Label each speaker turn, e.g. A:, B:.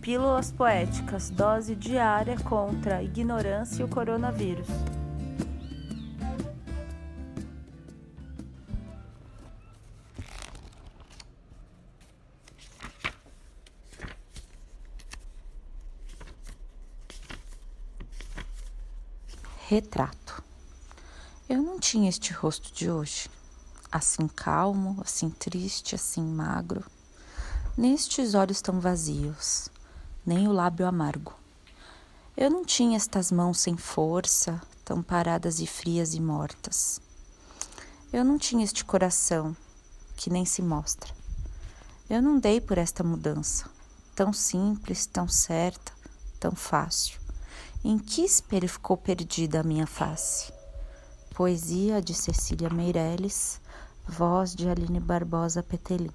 A: Pílulas Poéticas Dose diária contra a ignorância e o coronavírus.
B: Retrato. Eu não tinha este rosto de hoje, assim calmo, assim triste, assim magro, nem estes olhos tão vazios, nem o lábio amargo. Eu não tinha estas mãos sem força, tão paradas e frias e mortas. Eu não tinha este coração que nem se mostra. Eu não dei por esta mudança, tão simples, tão certa, tão fácil. Em que espelho ficou perdida a minha face? Poesia de Cecília Meirelles, voz de Aline Barbosa Petelin.